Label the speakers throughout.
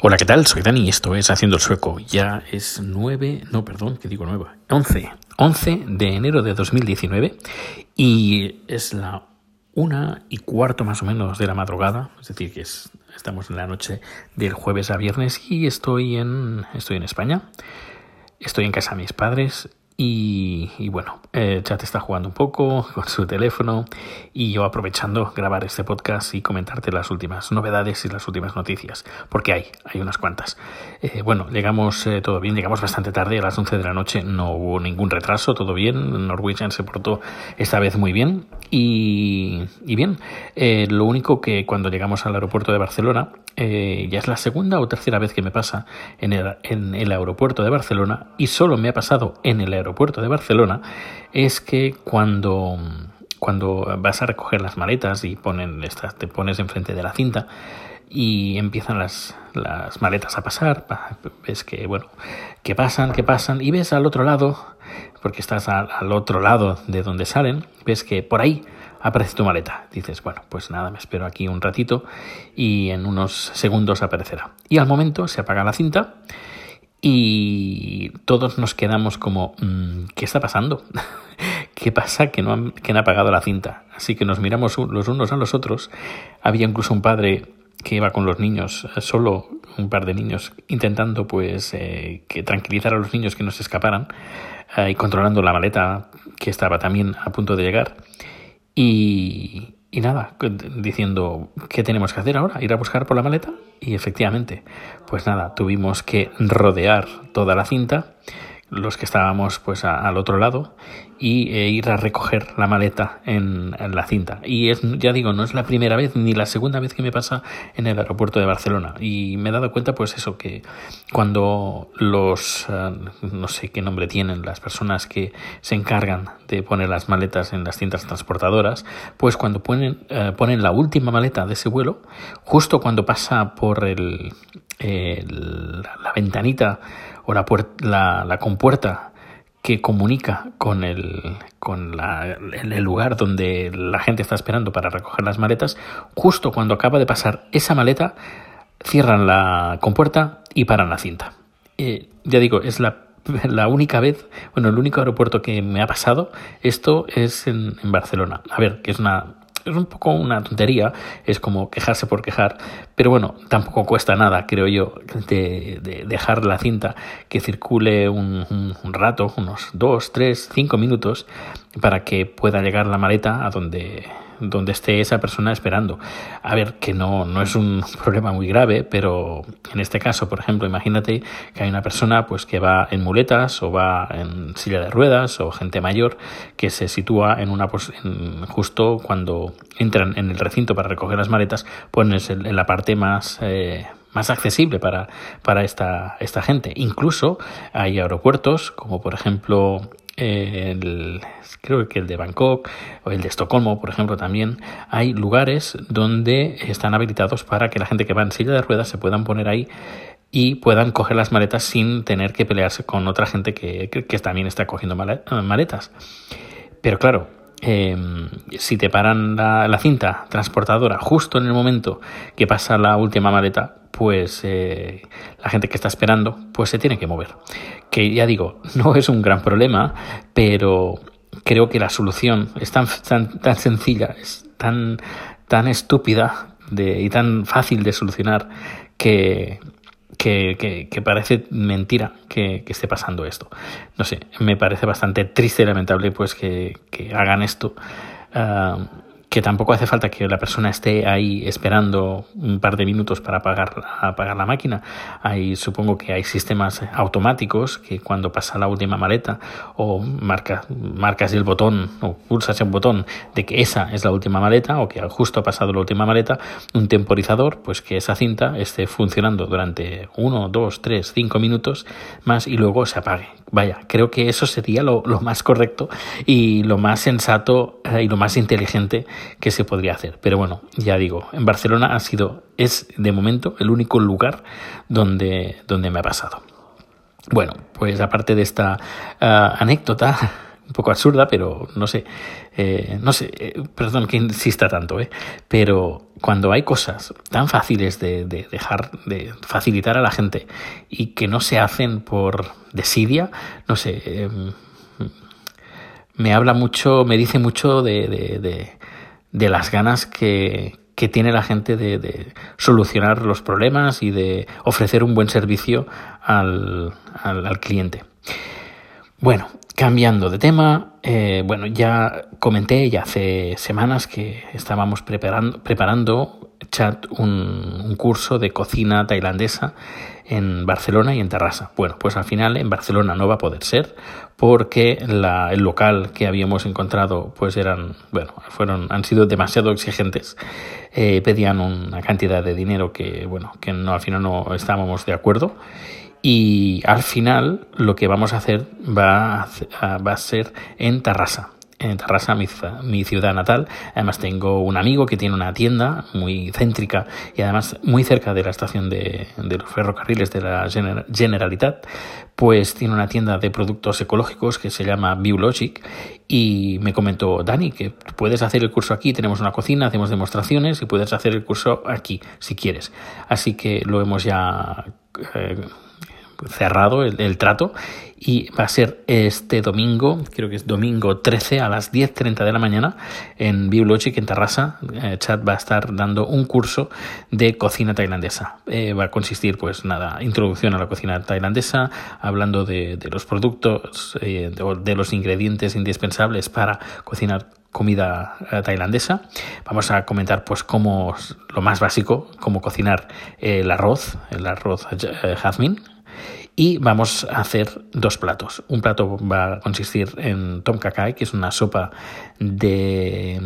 Speaker 1: Hola, ¿qué tal? Soy Dani y esto es Haciendo el Sueco. Ya es 9, no, perdón, que digo nueva, 11, 11 de enero de 2019 y es la una y cuarto más o menos de la madrugada, es decir, que es, estamos en la noche del jueves a viernes y estoy en, estoy en España. Estoy en casa de mis padres y, bueno, eh, Chat está jugando un poco con su teléfono y yo aprovechando grabar este podcast y comentarte las últimas novedades y las últimas noticias, porque hay, hay unas cuantas. Eh, bueno, llegamos eh, todo bien, llegamos bastante tarde, a las 11 de la noche no hubo ningún retraso, todo bien, Norwegian se portó esta vez muy bien y, bien, eh, lo único que cuando llegamos al aeropuerto de Barcelona, ya es la segunda o tercera vez que me pasa en el aeropuerto de Barcelona y solo me ha pasado en el aeropuerto de Barcelona, es que cuando, cuando vas a recoger las maletas y ponen estas, te pones enfrente de la cinta, y empiezan las, las maletas a pasar, ves que, bueno, que pasan, que pasan, y ves al otro lado, porque estás al, al otro lado de donde salen, ves que por ahí aparece tu maleta. Dices, bueno, pues nada, me espero aquí un ratito y en unos segundos aparecerá. Y al momento se apaga la cinta y todos nos quedamos como, mmm, ¿qué está pasando? ¿Qué pasa que no, han, que han apagado la cinta? Así que nos miramos los unos a los otros. Había incluso un padre que iba con los niños, solo un par de niños, intentando pues eh, que tranquilizar a los niños que no se escaparan eh, y controlando la maleta que estaba también a punto de llegar. Y, y nada, diciendo, ¿qué tenemos que hacer ahora? ¿Ir a buscar por la maleta? Y efectivamente, pues nada, tuvimos que rodear toda la cinta los que estábamos pues a, al otro lado y e ir a recoger la maleta en, en, la cinta. Y es ya digo no es la primera vez ni la segunda vez que me pasa en el aeropuerto de Barcelona. Y me he dado cuenta pues eso que cuando los uh, no sé qué nombre tienen las personas que se encargan de poner las maletas en las cintas transportadoras pues cuando ponen uh, ponen la última maleta de ese vuelo justo cuando pasa por el, el la ventanita o la, la, la compuerta que comunica con, el, con la, el lugar donde la gente está esperando para recoger las maletas, justo cuando acaba de pasar esa maleta, cierran la compuerta y paran la cinta. Eh, ya digo, es la, la, única vez, bueno, el único aeropuerto que me ha pasado, esto es en, en Barcelona. A ver, que es una es un poco una tontería, es como quejarse por quejar, pero bueno, tampoco cuesta nada, creo yo, de, de dejar la cinta que circule un, rato, unos dos, tres, cinco minutos, para que pueda llegar la maleta a donde donde esté esa persona esperando. A ver, que no, no es un problema muy grave, pero en este caso, por ejemplo, imagínate que hay una persona pues que va en muletas o va en silla de ruedas o gente mayor que se sitúa en una en, justo cuando entran en el recinto para recoger las maletas, pues en la parte más eh, más accesible para, para esta, esta gente. Incluso hay aeropuertos, como por ejemplo creo que el de Bangkok o el de Estocolmo, por ejemplo, también hay lugares donde están habilitados para que la gente que va en silla de ruedas se puedan poner ahí y puedan coger las maletas sin tener que pelearse con otra gente que, que también está cogiendo maletas. Pero claro, eh, si te paran la, cinta transportadora justo en el momento que pasa la última maleta, pues eh, la gente que está esperando, pues se tiene que mover. Que ya digo, no es un gran problema, pero creo que la solución es tan, tan, tan sencilla, es tan, tan estúpida y tan fácil de solucionar que, que, que, que, parece mentira que, que, esté pasando esto. No sé, me parece bastante triste y lamentable pues que, hagan esto. Uh, que tampoco hace falta que la persona esté ahí esperando un par de minutos para apagar, apagar la máquina. Hay, supongo que hay sistemas automáticos que cuando pasa la última maleta o marca, marcas el botón o pulsas el botón de que esa es la última maleta o que justo ha pasado la última maleta, un temporizador, pues que esa cinta esté funcionando durante uno, dos, tres, cinco minutos más y luego se apague. Vaya, creo que eso sería lo, lo más correcto y lo más sensato eh, y lo más inteligente que se podría hacer. Pero bueno, ya digo, en Barcelona ha sido, es de momento el único lugar donde, donde me ha pasado. Bueno, pues aparte de esta uh, anécdota un poco absurda, pero no sé, eh, no sé, eh, perdón que insista tanto, ¿eh? pero cuando hay cosas tan fáciles de, de, dejar, de facilitar a la gente y que no se hacen por desidia, no sé, eh, me habla mucho, me dice mucho de, de, de las ganas que, que tiene la gente de, de, solucionar los problemas y de ofrecer un buen servicio al, al, al cliente. Bueno, cambiando de tema, eh, bueno, ya comenté ya hace semanas que estábamos preparando, preparando chat un, curso de cocina tailandesa en Barcelona y en Terrassa. Bueno, pues al final en Barcelona no va a poder ser porque la, el local que habíamos encontrado pues eran, bueno, fueron, han sido demasiado exigentes. Eh, pedían una cantidad de dinero que, bueno, que no, al final no estábamos de acuerdo. Y al final lo que vamos a hacer va a, va a ser en Terrassa en Tarrasa, mi, mi, ciudad natal. Además tengo un amigo que tiene una tienda muy céntrica y además muy cerca de la estación de, los ferrocarriles de la Generalitat, pues tiene una tienda de productos ecológicos que se llama Biologic y me comentó, Dani, que puedes hacer el curso aquí, tenemos una cocina, hacemos demostraciones y puedes hacer el curso aquí si quieres. Así que lo hemos ya... Eh, cerrado el, el, trato y va a ser este domingo, creo que es domingo 13 a las 10.30 de la mañana en Biologic en Terrassa. Eh, Chat va a estar dando un curso de cocina tailandesa. Eh, va a consistir, pues nada, introducción a la cocina tailandesa, hablando de, de los productos, eh, de, de los ingredientes indispensables para cocinar comida tailandesa. Vamos a comentar pues cómo lo más básico, cómo cocinar el arroz, el arroz jazmín, y vamos a hacer dos platos. Un plato va a consistir en tom kakai, que es una sopa de,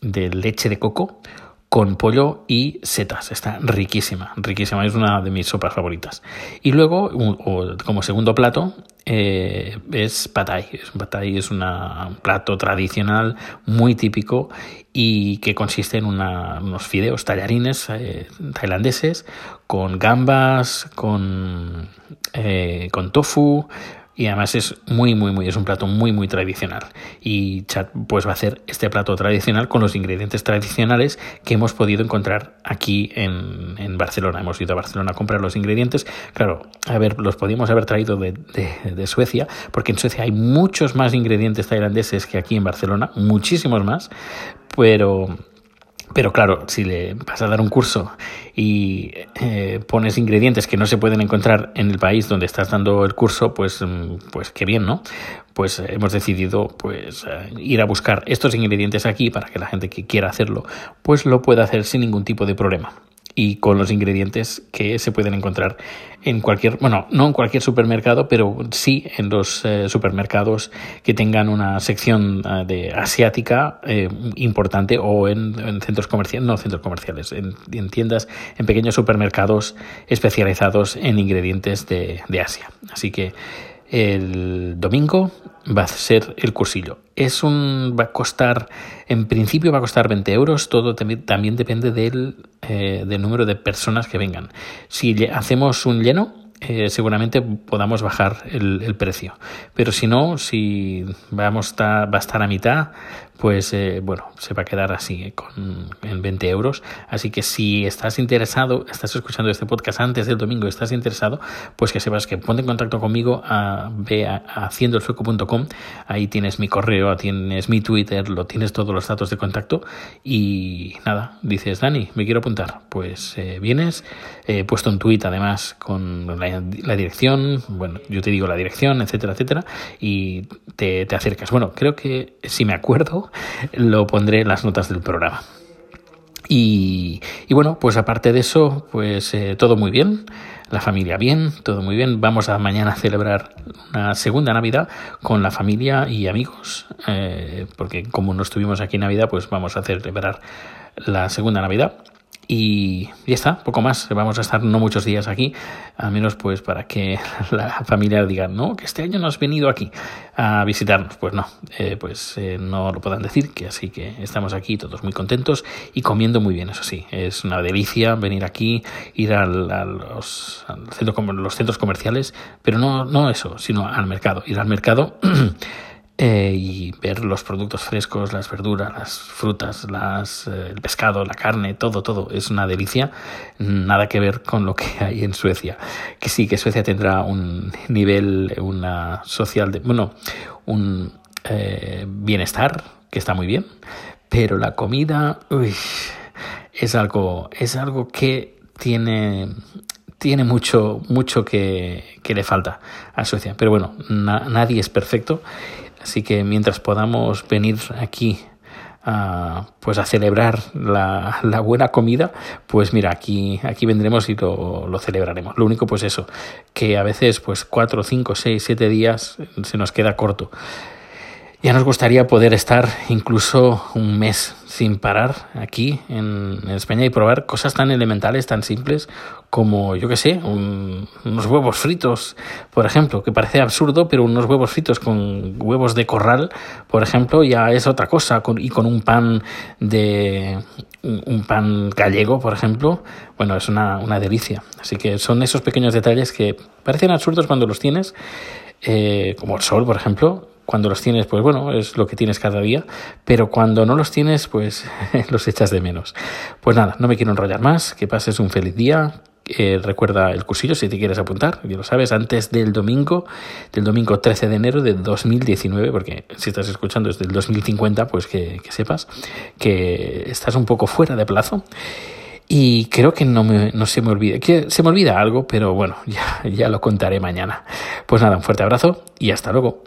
Speaker 1: de leche de coco con pollo y setas. Está riquísima, riquísima. Es una de mis sopas favoritas. Y luego, como segundo plato, eh, es patay. Patay es una, un plato tradicional muy típico y que consiste en una, unos fideos tallarines eh, tailandeses con gambas, con, eh, con tofu, y además es muy muy muy es un plato muy muy tradicional. Y Chat pues va a hacer este plato tradicional con los ingredientes tradicionales que hemos podido encontrar aquí en, en Barcelona. Hemos ido a Barcelona a comprar los ingredientes. Claro a ver los podíamos haber traído de, de, de Suecia porque en Suecia hay muchos más ingredientes tailandeses que aquí en Barcelona muchísimos más pero pero claro, si le vas a dar un curso y eh, pones ingredientes que no se pueden encontrar en el país donde estás dando el curso, pues, mm, pues qué bien, ¿no? Pues hemos decidido pues eh, ir a buscar estos ingredientes aquí para que la gente que quiera hacerlo, pues lo pueda hacer sin ningún tipo de problema y con los ingredientes que se pueden encontrar en cualquier, bueno, no en cualquier supermercado, pero sí en los eh, supermercados que tengan una sección uh, de asiática eh, importante o en, en, centros comerciales, no centros comerciales, en, en, tiendas, en pequeños supermercados especializados en ingredientes de, de Asia. Así que el domingo va a ser el cursillo. Es un, va a costar, en principio va a costar 20 euros, todo también, depende del, eh, del número de personas que vengan. Si hacemos un lleno, eh, seguramente podamos bajar el, el, precio. Pero si no, si vamos a, va a estar a mitad, pues eh, bueno, se va a quedar así eh, con, en 20 euros. Así que si estás interesado, estás escuchando este podcast antes del domingo, estás interesado, pues que sepas que ponte en contacto conmigo a, a, a haciendoelsueco.com. Ahí tienes mi correo, tienes mi Twitter, lo tienes todos los datos de contacto. Y nada, dices, Dani, me quiero apuntar. Pues eh, vienes, he puesto un tweet además con la, la, dirección, bueno, yo te digo la dirección, etcétera, etcétera, y te, te acercas. Bueno, creo que si me acuerdo, lo pondré en las notas del programa. Y, bueno, pues aparte de eso, pues eh, todo muy bien, la familia bien, todo muy bien. Vamos a mañana a celebrar una segunda Navidad con la familia y amigos, eh, porque como no estuvimos aquí en Navidad, pues vamos a celebrar la segunda Navidad. Y ya está, poco más. Vamos a estar no muchos días aquí, al menos pues para que la familia diga, no, que este año no has venido aquí a visitarnos. Pues no, eh, pues eh, no lo puedan decir, que así que estamos aquí todos muy contentos y comiendo muy bien, eso sí. Es una delicia venir aquí, ir al, a los, los centros comerciales, pero no, no eso, sino al mercado. Ir al mercado eh, y ver los productos frescos, las verduras, las frutas, eh, el pescado, la carne, todo, todo. Es una delicia. Nada que ver con lo que hay en Suecia. Que sí, que Suecia tendrá un nivel, una social, bueno, un eh, bienestar que está muy bien, pero la comida es algo, es algo que tiene tiene mucho, mucho que, le falta a Suecia. Pero bueno, nadie es perfecto Así que mientras podamos venir aquí a, pues a celebrar la, la, buena comida, pues mira, aquí, aquí vendremos y lo, lo, celebraremos. Lo único, pues eso, que a veces, pues cuatro, cinco, seis, siete días se nos queda corto. Ya nos gustaría poder estar incluso un mes sin parar aquí en, España y probar cosas tan elementales, tan simples como, yo que sé, unos huevos fritos, por ejemplo, que parece absurdo, pero unos huevos fritos con huevos de corral, por ejemplo, ya es otra cosa, y con un pan de un pan gallego, por ejemplo, bueno, es una, una delicia. Así que son esos pequeños detalles que parecen absurdos cuando los tienes, eh, como el sol, por ejemplo, cuando los tienes, pues bueno, es lo que tienes cada día, pero cuando no los tienes, pues los echas de menos. Pues nada, no me quiero enrollar más, que pases un feliz día. Eh, recuerda el cursillo si te quieres apuntar, ya lo sabes, antes del domingo, del domingo 13 de enero de 2019, porque si estás escuchando desde el 2050, pues que, sepas que estás un poco fuera de plazo. Y creo que no, me, se me olvida, que se me olvida algo, pero bueno, ya lo contaré mañana. Pues nada, un fuerte abrazo y hasta luego.